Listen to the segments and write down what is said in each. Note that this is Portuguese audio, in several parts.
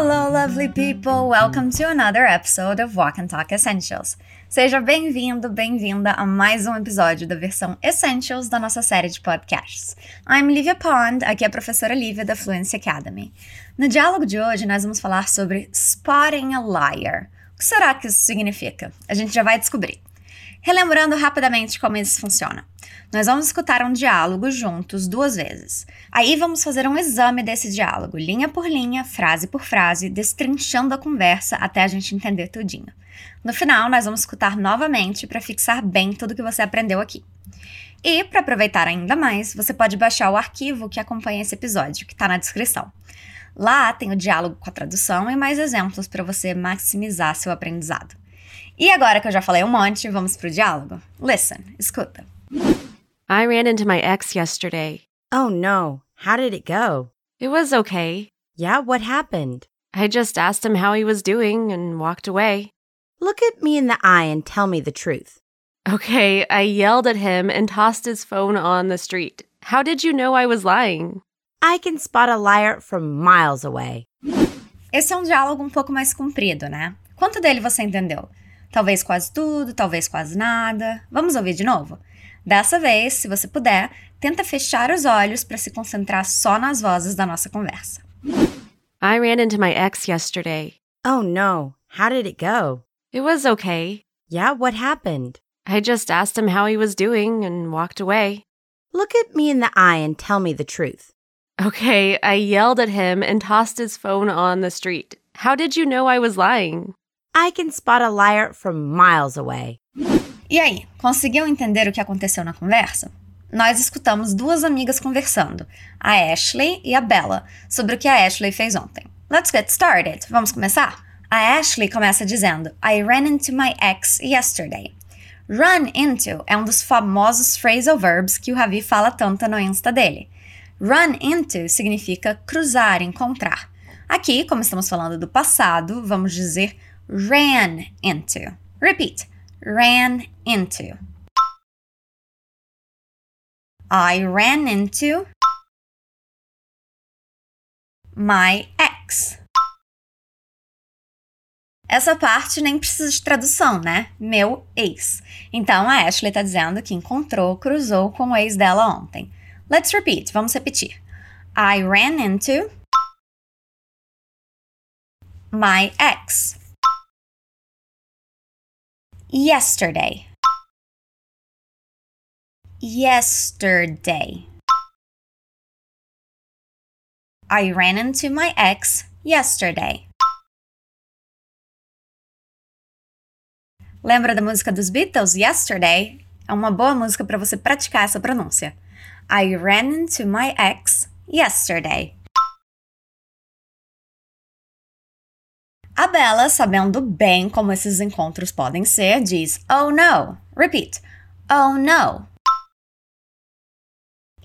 Hello, lovely people! Welcome to another episode of Walk and Talk Essentials. Seja bem-vindo, bem-vinda a mais um episódio da versão Essentials da nossa série de podcasts. I'm Livia Pond, aqui é a professora Lívia da Fluency Academy. No diálogo de hoje, nós vamos falar sobre spotting a liar. O que será que isso significa? A gente já vai descobrir. Relembrando rapidamente como isso funciona. Nós vamos escutar um diálogo juntos duas vezes. Aí vamos fazer um exame desse diálogo, linha por linha, frase por frase, destrinchando a conversa até a gente entender tudinho. No final, nós vamos escutar novamente para fixar bem tudo que você aprendeu aqui. E, para aproveitar ainda mais, você pode baixar o arquivo que acompanha esse episódio, que está na descrição. Lá tem o diálogo com a tradução e mais exemplos para você maximizar seu aprendizado. E agora que eu já falei um monte, vamos pro diálogo? Listen, escuta. I ran into my ex yesterday. Oh no. How did it go? It was okay. Yeah, what happened? I just asked him how he was doing and walked away. Look at me in the eye and tell me the truth. Okay, I yelled at him and tossed his phone on the street. How did you know I was lying? I can spot a liar from miles away. Esse é um diálogo um pouco mais comprido, né? Quanto dele você entendeu? Talvez quase tudo, talvez quase nada. Vamos ouvir de novo? Dessa vez, se você puder, tenta fechar os olhos para se concentrar só nas vozes da nossa conversa. I ran into my ex yesterday. Oh no. How did it go? It was okay. Yeah, what happened? I just asked him how he was doing and walked away. Look at me in the eye and tell me the truth. Okay, I yelled at him and tossed his phone on the street. How did you know I was lying? I can spot a liar from miles away. E aí, conseguiu entender o que aconteceu na conversa? Nós escutamos duas amigas conversando, a Ashley e a Bella, sobre o que a Ashley fez ontem. Let's get started. Vamos começar? A Ashley começa dizendo: I ran into my ex yesterday. Run into é um dos famosos phrasal verbs que o Ravi fala tanto no Insta dele. Run into significa cruzar, encontrar. Aqui, como estamos falando do passado, vamos dizer ran into. Repeat. Ran into. I ran into my ex. Essa parte nem precisa de tradução, né? Meu ex. Então a Ashley está dizendo que encontrou, cruzou com o ex dela ontem. Let's repeat. Vamos repetir. I ran into my ex yesterday. Yesterday. I ran into my ex yesterday. Lembra da música dos Beatles, Yesterday? É uma boa música para você praticar essa pronúncia. I ran into my ex yesterday. A Bella, sabendo bem como esses encontros podem ser, diz Oh no. Repeat. Oh no.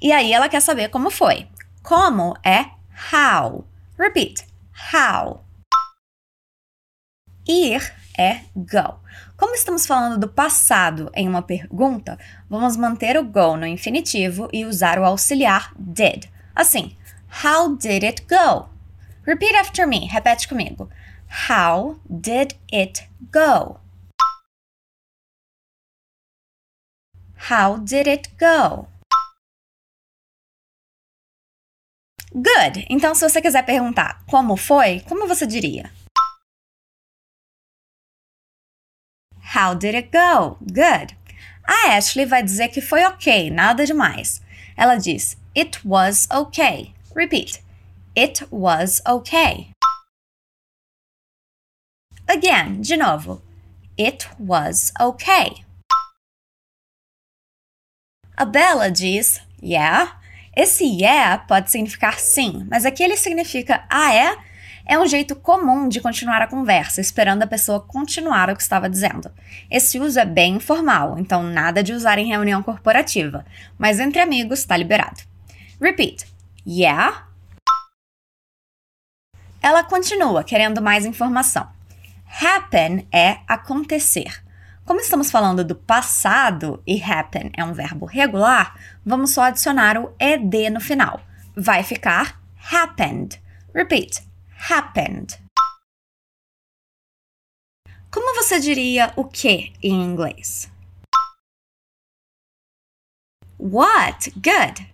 E aí ela quer saber como foi. Como é how. Repeat. How. Ir é go. Como estamos falando do passado em uma pergunta, vamos manter o go no infinitivo e usar o auxiliar did. Assim, how did it go? Repeat after me. Repete comigo. How did it go? How did it go? Good! Então, se você quiser perguntar como foi, como você diria? How did it go? Good. A Ashley vai dizer que foi ok, nada demais. Ela diz: It was okay. Repeat. It was okay. Again, de novo. It was okay. A Bella diz yeah. Esse yeah pode significar sim, mas aqui ele significa ah é? É um jeito comum de continuar a conversa, esperando a pessoa continuar o que estava dizendo. Esse uso é bem informal, então nada de usar em reunião corporativa, mas entre amigos está liberado. Repeat. Yeah. Ela continua querendo mais informação. Happen é acontecer. Como estamos falando do passado e happen é um verbo regular, vamos só adicionar o ed no final. Vai ficar happened. Repeat. Happened. Como você diria o que em inglês? What? Good!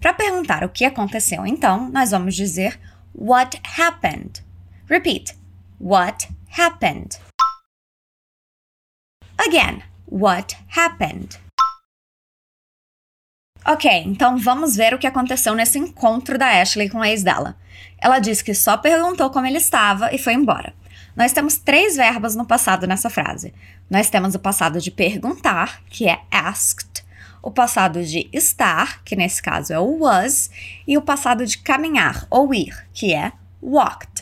Para perguntar o que aconteceu então, nós vamos dizer What happened? Repeat. What happened? Again. What happened? Ok, então vamos ver o que aconteceu nesse encontro da Ashley com a ex dela. Ela disse que só perguntou como ele estava e foi embora. Nós temos três verbos no passado nessa frase. Nós temos o passado de perguntar, que é asked, o passado de estar, que nesse caso é o was, e o passado de caminhar ou ir, que é walked.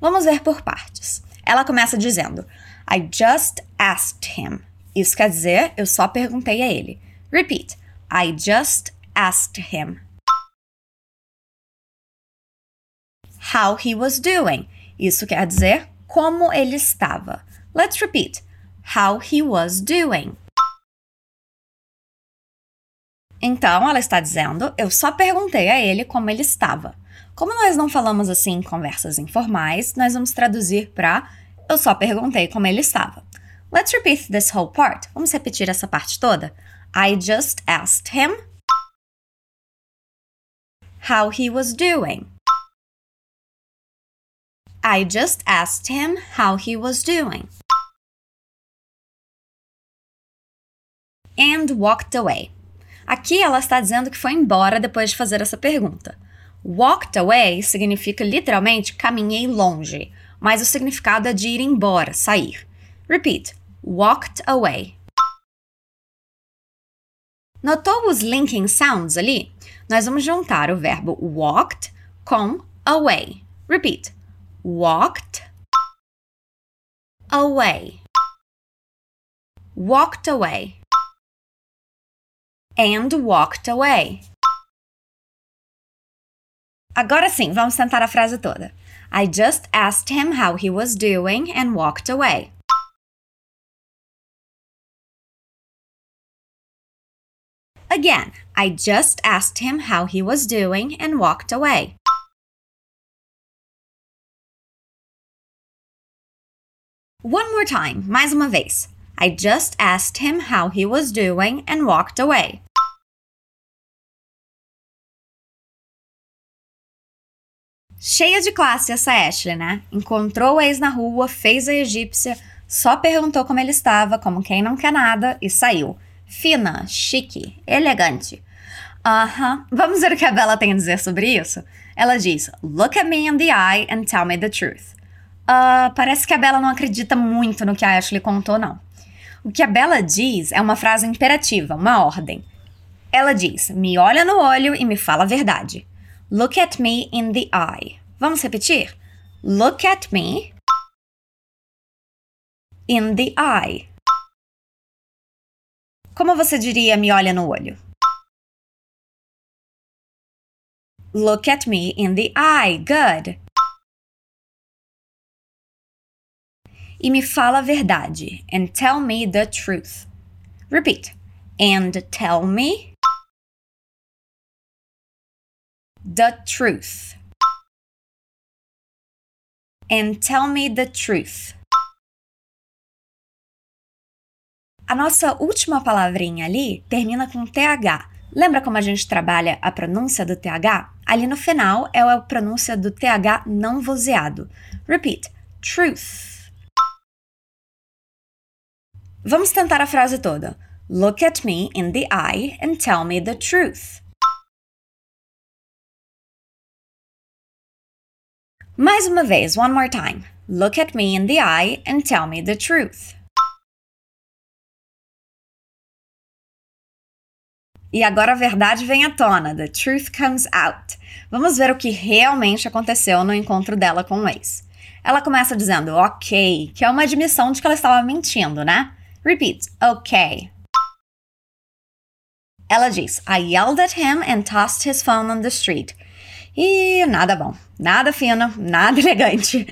Vamos ver por partes. Ela começa dizendo: I just asked him. Isso quer dizer, eu só perguntei a ele. Repeat. I just asked him. How he was doing. Isso quer dizer como ele estava. Let's repeat. How he was doing. Então, ela está dizendo: eu só perguntei a ele como ele estava. Como nós não falamos assim em conversas informais, nós vamos traduzir para eu só perguntei como ele estava. Let's repeat this whole part. Vamos repetir essa parte toda. I just asked him how he was doing. I just asked him how he was doing. And walked away. Aqui ela está dizendo que foi embora depois de fazer essa pergunta. Walked away significa literalmente caminhei longe, mas o significado é de ir embora, sair. Repeat. Walked away. Notou os linking sounds ali? Nós vamos juntar o verbo walked com away. Repeat. Walked away. Walked away. And walked away. Agora sim, vamos tentar a frase toda. I just asked him how he was doing and walked away. Again, I just asked him how he was doing and walked away. One more time, mais uma vez. I just asked him how he was doing and walked away. Cheia de classe essa Ashley, né? Encontrou o ex na rua, fez a egípcia, só perguntou como ele estava, como quem não quer nada, e saiu. Fina, chique, elegante. Aham. Uh -huh. Vamos ver o que a Bella tem a dizer sobre isso? Ela diz: Look at me in the eye and tell me the truth. Uh, parece que a Bella não acredita muito no que a Ashley contou, não. O que a Bella diz é uma frase imperativa, uma ordem. Ela diz: Me olha no olho e me fala a verdade. Look at me in the eye. Vamos repetir? Look at me in the eye. Como você diria me olha no olho? Look at me in the eye. Good. E me fala a verdade. And tell me the truth. Repeat. And tell me the truth. And tell me the truth. A nossa última palavrinha ali termina com TH. Lembra como a gente trabalha a pronúncia do TH? Ali no final é a pronúncia do TH não vozeado. Repeat. Truth. Vamos tentar a frase toda. Look at me in the eye and tell me the truth. Mais uma vez, one more time. Look at me in the eye and tell me the truth. E agora a verdade vem à tona, the truth comes out. Vamos ver o que realmente aconteceu no encontro dela com o ex. Ela começa dizendo ok, que é uma admissão de que ela estava mentindo, né? Repeat, ok. Ela diz: I yelled at him and tossed his phone on the street. E nada bom, nada fino, nada elegante.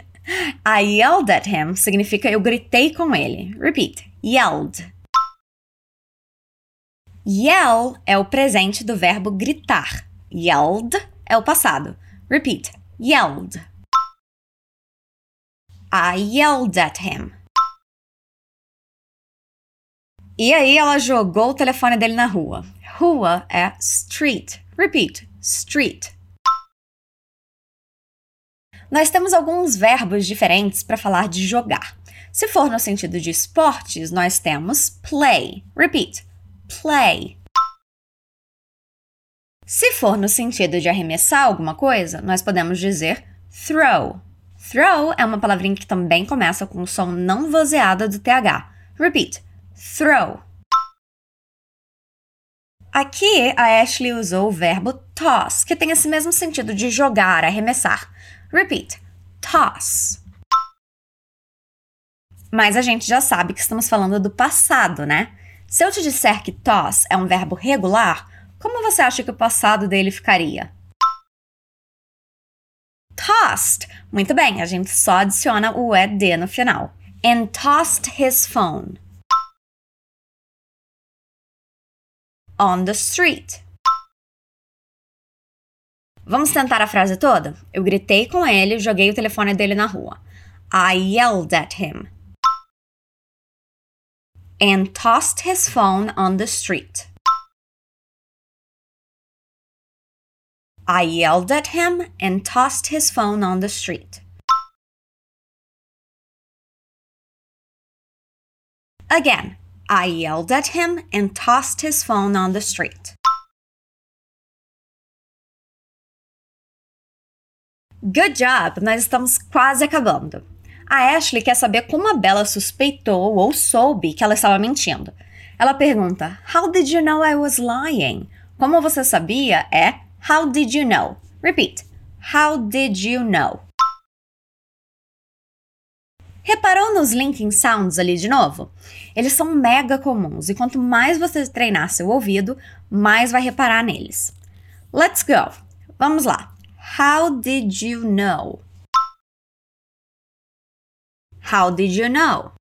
I yelled at him significa eu gritei com ele. Repeat, yelled. Yell é o presente do verbo gritar. Yelled é o passado. Repeat. Yelled. I yelled at him. E aí ela jogou o telefone dele na rua. Rua é street. Repeat, street. Nós temos alguns verbos diferentes para falar de jogar. Se for no sentido de esportes, nós temos play. Repeat, play. Se for no sentido de arremessar alguma coisa, nós podemos dizer throw. Throw é uma palavrinha que também começa com o som não vozeado do TH. Repeat, throw. Aqui a Ashley usou o verbo toss, que tem esse mesmo sentido de jogar, arremessar. Repeat, toss. Mas a gente já sabe que estamos falando do passado, né? Se eu te disser que toss é um verbo regular, como você acha que o passado dele ficaria? Tossed. Muito bem, a gente só adiciona o ed no final. And tossed his phone. On the street. Vamos tentar a frase toda? Eu gritei com ele joguei o telefone dele na rua. I yelled at him. And tossed his phone on the street. I yelled at him and tossed his phone on the street. Again, I yelled at him and tossed his phone on the street. Good job! Nós estamos quase acabando. A Ashley quer saber como a Bella suspeitou ou soube que ela estava mentindo. Ela pergunta: How did you know I was lying? Como você sabia é How did you know? Repeat. How did you know? Reparou nos linking sounds ali de novo? Eles são mega comuns e quanto mais você treinar seu ouvido, mais vai reparar neles. Let's go! Vamos lá. How did you know? How did you know?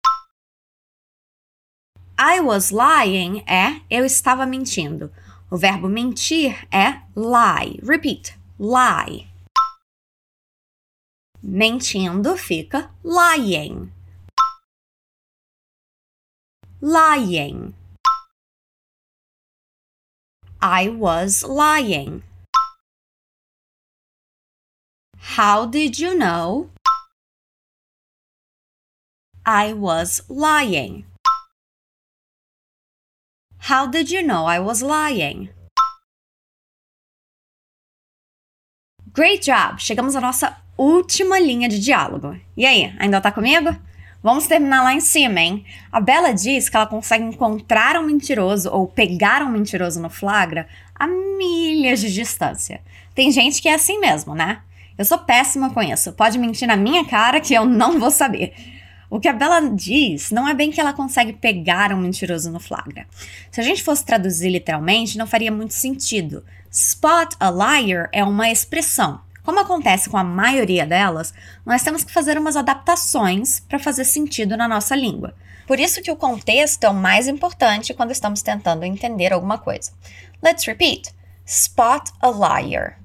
I was lying é eu estava mentindo. O verbo mentir é lie. Repeat. Lie. Mentindo fica lying. Lying. I was lying. How did you know? I was lying. How did you know I was lying? Great job! Chegamos à nossa última linha de diálogo. E aí, ainda tá comigo? Vamos terminar lá em cima, hein? A Bella diz que ela consegue encontrar um mentiroso ou pegar um mentiroso no flagra a milhas de distância. Tem gente que é assim mesmo, né? Eu sou péssima com isso. Pode mentir na minha cara que eu não vou saber. O que a Bella diz não é bem que ela consegue pegar um mentiroso no flagra. Se a gente fosse traduzir literalmente, não faria muito sentido. Spot a liar é uma expressão. Como acontece com a maioria delas, nós temos que fazer umas adaptações para fazer sentido na nossa língua. Por isso que o contexto é o mais importante quando estamos tentando entender alguma coisa. Let's repeat. Spot a liar.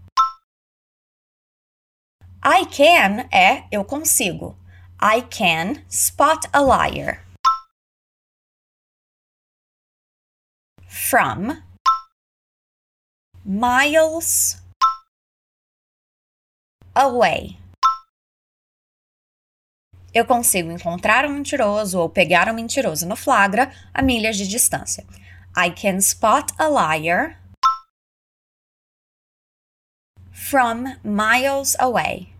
I can é eu consigo. I can spot a liar. From miles away. Eu consigo encontrar um mentiroso ou pegar um mentiroso no flagra a milhas de distância. I can spot a liar from miles away.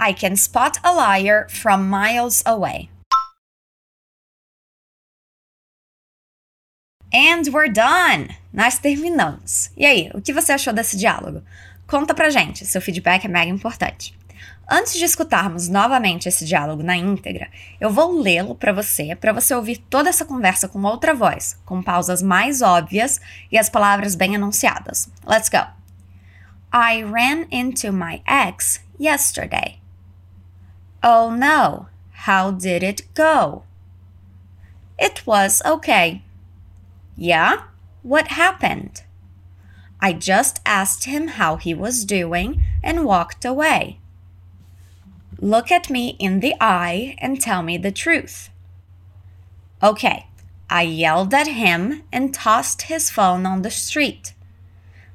I can spot a liar from miles away. And we're done! Nós terminamos. E aí, o que você achou desse diálogo? Conta pra gente, seu feedback é mega importante. Antes de escutarmos novamente esse diálogo na íntegra, eu vou lê-lo para você, para você ouvir toda essa conversa com outra voz, com pausas mais óbvias e as palavras bem anunciadas. Let's go. I ran into my ex yesterday. Oh no, how did it go? It was okay. Yeah? What happened? I just asked him how he was doing and walked away. Look at me in the eye and tell me the truth. Okay, I yelled at him and tossed his phone on the street.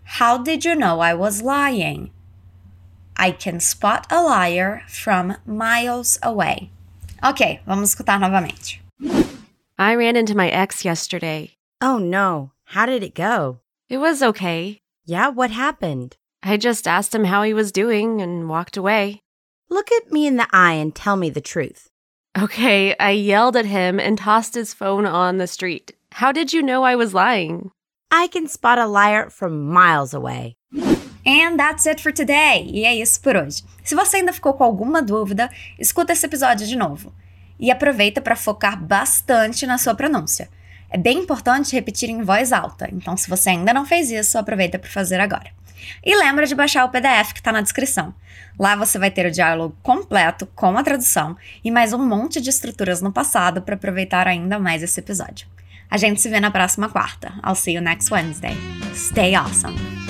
How did you know I was lying? I can spot a liar from miles away. Ok, vamos escutar novamente. I ran into my ex yesterday. Oh no, how did it go? It was okay. Yeah, what happened? I just asked him how he was doing and walked away. Look at me in the eye and tell me the truth. Okay, I yelled at him and tossed his phone on the street. How did you know I was lying? I can spot a liar from miles away. And that's it for today. E é isso por hoje. Se você ainda ficou com alguma dúvida, escuta esse episódio de novo. E aproveita para focar bastante na sua pronúncia. É bem importante repetir em voz alta, então se você ainda não fez isso, aproveita para fazer agora. E lembra de baixar o PDF que está na descrição. Lá você vai ter o diálogo completo com a tradução e mais um monte de estruturas no passado para aproveitar ainda mais esse episódio. A gente se vê na próxima quarta. I'll see you next Wednesday. Stay awesome!